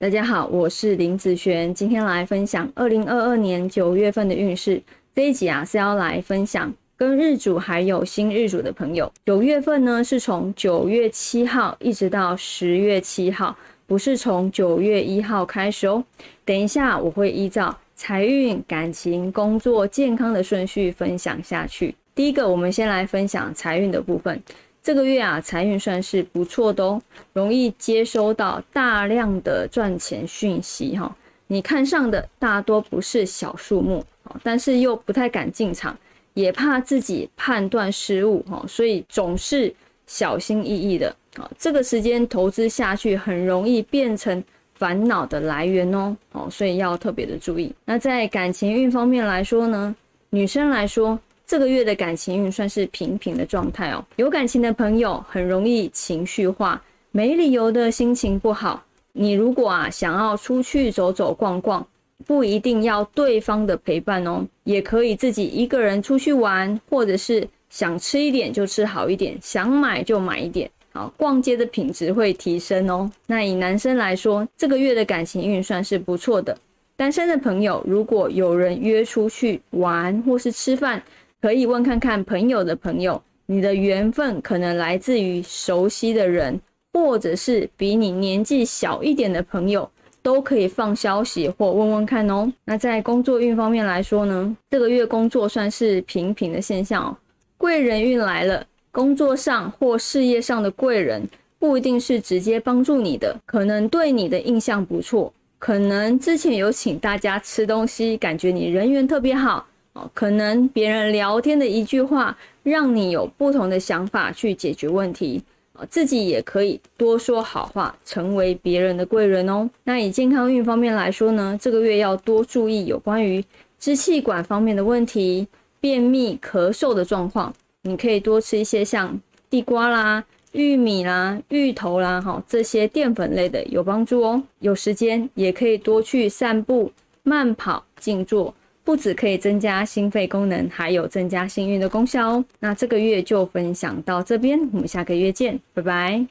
大家好，我是林子璇，今天来分享二零二二年九月份的运势。这一集啊是要来分享跟日主还有新日主的朋友。九月份呢是从九月七号一直到十月七号，不是从九月一号开始哦。等一下我会依照财运、感情、工作、健康的顺序分享下去。第一个，我们先来分享财运的部分。这个月啊，财运算是不错的哦，容易接收到大量的赚钱讯息哈。你看上的大多不是小数目，但是又不太敢进场，也怕自己判断失误哈，所以总是小心翼翼的啊。这个时间投资下去，很容易变成烦恼的来源哦哦，所以要特别的注意。那在感情运方面来说呢，女生来说。这个月的感情运算是平平的状态哦。有感情的朋友很容易情绪化，没理由的心情不好。你如果啊想要出去走走逛逛，不一定要对方的陪伴哦，也可以自己一个人出去玩，或者是想吃一点就吃好一点，想买就买一点。好，逛街的品质会提升哦。那以男生来说，这个月的感情运算是不错的。单身的朋友，如果有人约出去玩或是吃饭，可以问看看朋友的朋友，你的缘分可能来自于熟悉的人，或者是比你年纪小一点的朋友，都可以放消息或问问看哦。那在工作运方面来说呢，这个月工作算是平平的现象哦。贵人运来了，工作上或事业上的贵人不一定是直接帮助你的，可能对你的印象不错，可能之前有请大家吃东西，感觉你人缘特别好。可能别人聊天的一句话，让你有不同的想法去解决问题，自己也可以多说好话，成为别人的贵人哦。那以健康运方面来说呢，这个月要多注意有关于支气管方面的问题，便秘、咳嗽的状况，你可以多吃一些像地瓜啦、玉米啦、芋头啦，哈，这些淀粉类的有帮助哦。有时间也可以多去散步、慢跑、静坐。不止可以增加心肺功能，还有增加幸运的功效哦。那这个月就分享到这边，我们下个月见，拜拜。